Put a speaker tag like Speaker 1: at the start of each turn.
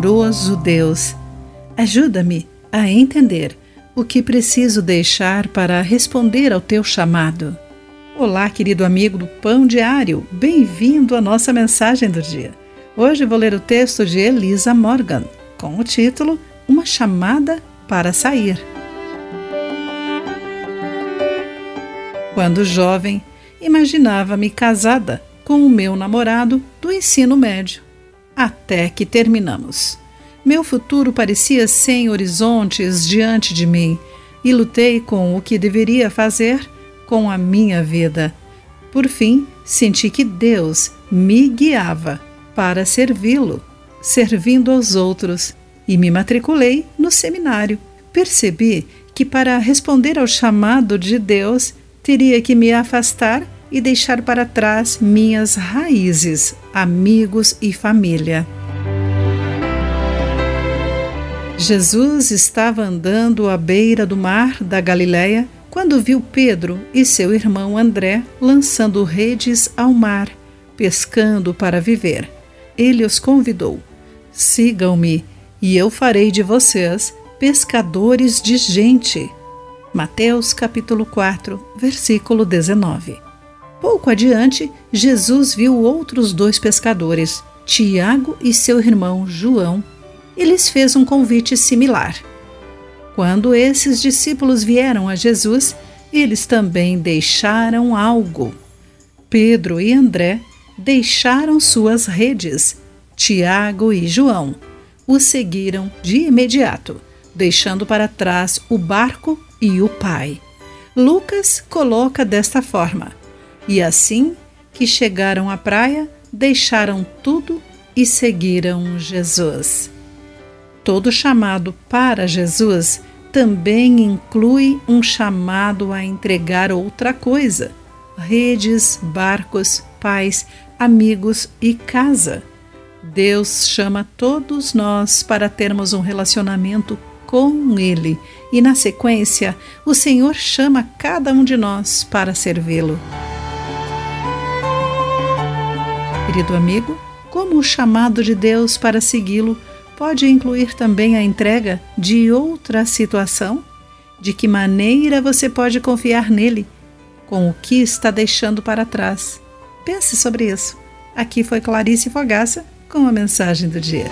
Speaker 1: amoroso Deus, ajuda-me a entender o que preciso deixar para responder ao teu chamado. Olá, querido amigo do Pão Diário, bem-vindo à nossa mensagem do dia. Hoje vou ler o texto de Elisa Morgan, com o título Uma Chamada para Sair. Quando jovem, imaginava-me casada com o meu namorado do ensino médio, até que terminamos. Meu futuro parecia sem horizontes diante de mim e lutei com o que deveria fazer com a minha vida. Por fim, senti que Deus me guiava para servi-lo, servindo aos outros, e me matriculei no seminário. Percebi que para responder ao chamado de Deus teria que me afastar e deixar para trás minhas raízes, amigos e família. Jesus estava andando à beira do mar da Galiléia quando viu Pedro e seu irmão André lançando redes ao mar, pescando para viver. Ele os convidou: Sigam-me, e eu farei de vocês pescadores de gente. Mateus capítulo 4, versículo 19. Pouco adiante, Jesus viu outros dois pescadores, Tiago e seu irmão João, e lhes fez um convite similar. Quando esses discípulos vieram a Jesus, eles também deixaram algo. Pedro e André deixaram suas redes. Tiago e João o seguiram de imediato, deixando para trás o barco e o pai. Lucas coloca desta forma: E assim que chegaram à praia, deixaram tudo e seguiram Jesus. Todo chamado para Jesus também inclui um chamado a entregar outra coisa: redes, barcos, pais, amigos e casa. Deus chama todos nós para termos um relacionamento com Ele e, na sequência, o Senhor chama cada um de nós para servi-lo. Querido amigo, como o chamado de Deus para segui-lo pode incluir também a entrega de outra situação? De que maneira você pode confiar nele com o que está deixando para trás? Pense sobre isso. Aqui foi Clarice Fogaça com a mensagem do dia.